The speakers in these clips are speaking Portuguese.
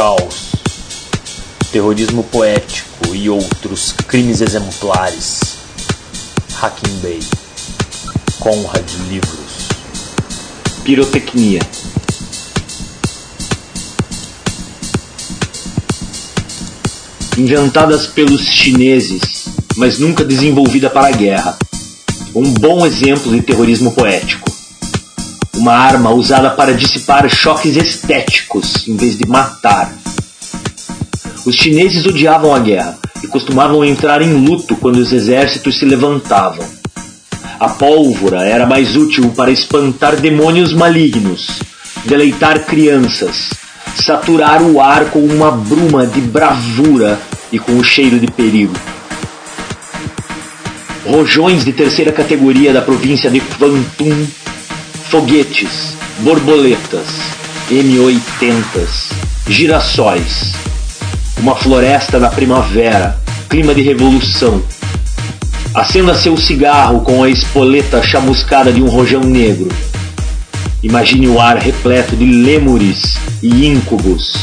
caos, terrorismo poético e outros crimes exemplares. Hacking Bay, Conrad Livros. Pirotecnia. Inventadas pelos chineses, mas nunca desenvolvida para a guerra. Um bom exemplo de terrorismo poético. Uma arma usada para dissipar choques estéticos em vez de matar. Os chineses odiavam a guerra e costumavam entrar em luto quando os exércitos se levantavam. A pólvora era mais útil para espantar demônios malignos, deleitar crianças, saturar o ar com uma bruma de bravura e com o cheiro de perigo. Rojões de terceira categoria da província de Kwantung, foguetes, borboletas, M80s, girassóis, uma floresta na primavera, clima de revolução. Acenda seu cigarro com a espoleta chamuscada de um rojão negro. Imagine o ar repleto de lêmures e íncubos,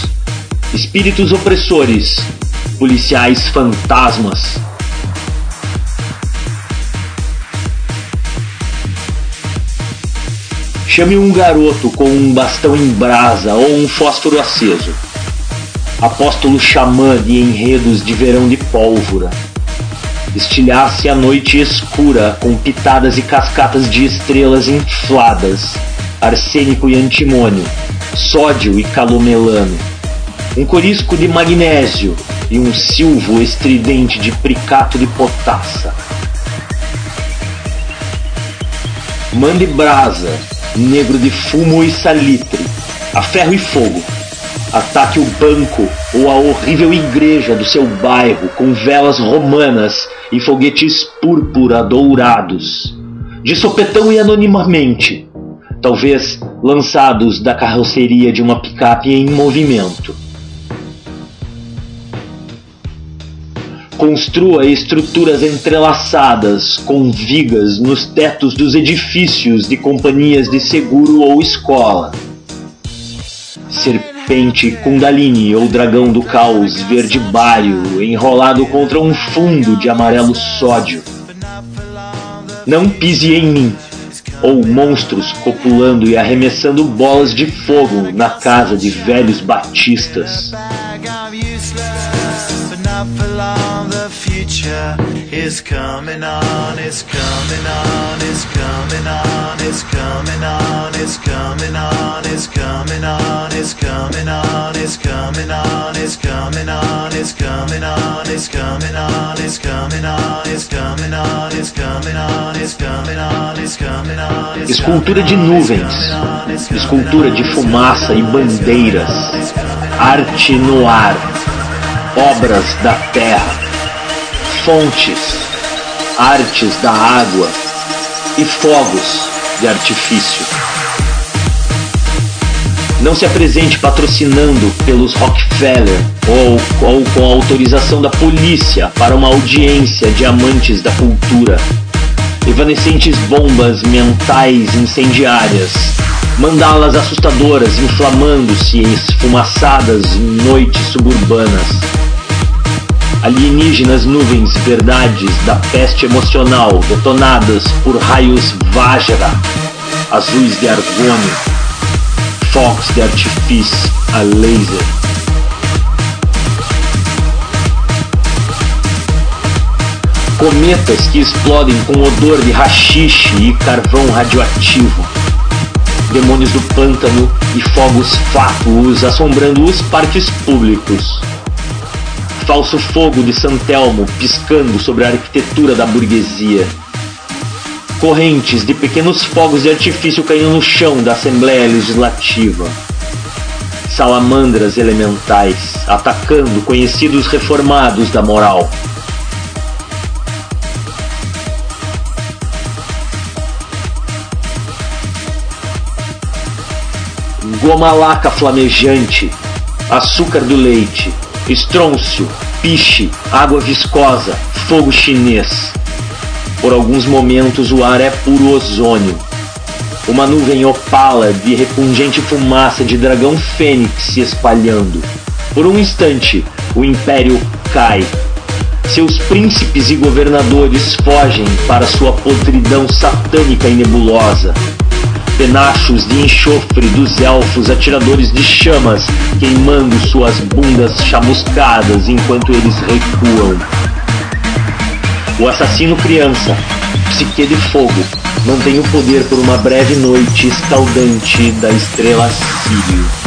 espíritos opressores, policiais fantasmas. Chame um garoto com um bastão em brasa ou um fósforo aceso. Apóstolo xamã de enredos de verão de pólvora. Estilhasse a noite escura com pitadas e cascatas de estrelas infladas, arsênico e antimônio, sódio e calomelano. Um corisco de magnésio e um silvo estridente de pricato de potassa. Mande brasa, negro de fumo e salitre, a ferro e fogo. Ataque o banco ou a horrível igreja do seu bairro com velas romanas e foguetes púrpura dourados. De sopetão e anonimamente, talvez lançados da carroceria de uma picape em movimento. Construa estruturas entrelaçadas com vigas nos tetos dos edifícios de companhias de seguro ou escola. Serpente Kundalini ou dragão do caos verde bário enrolado contra um fundo de amarelo sódio. Não pise em mim, ou monstros copulando e arremessando bolas de fogo na casa de velhos batistas. Future is coming on, it's coming on, it's coming on, it's coming on, it's coming on, it's coming on, it's coming on, it's coming on, it's coming on, it's coming on, it's coming on, it's coming on, it's coming on, it's coming on, it's coming on, it's coming on. Escultura de nuvens, escultura de fumaça e bandeiras, arte no ar, obras da terra fontes, artes da água e fogos de artifício. Não se apresente patrocinando pelos Rockefeller ou, ou com autorização da polícia para uma audiência de amantes da cultura. Evanescentes bombas mentais incendiárias, mandalas assustadoras inflamando-se esfumaçadas em noites suburbanas alienígenas nuvens verdades da peste emocional detonadas por raios Vajra, azuis de argônio, fogos de artifício a laser. Cometas que explodem com odor de rachixe e carvão radioativo. Demônios do pântano e fogos fátuos assombrando os parques públicos falso fogo de Santelmo piscando sobre a arquitetura da burguesia. Correntes de pequenos fogos de artifício caindo no chão da Assembleia Legislativa. Salamandras elementais atacando conhecidos reformados da moral. Goma laca flamejante, açúcar do leite, estrôncio, piche, água viscosa, fogo chinês. Por alguns momentos o ar é puro ozônio. Uma nuvem opala de repungente fumaça de dragão fênix se espalhando, Por um instante, o império cai. Seus príncipes e governadores fogem para sua podridão satânica e nebulosa. Penachos de enxofre dos elfos atiradores de chamas queimando suas bundas chamuscadas enquanto eles recuam. O assassino criança, psique de fogo, mantém o poder por uma breve noite escaldante da estrela Sírio.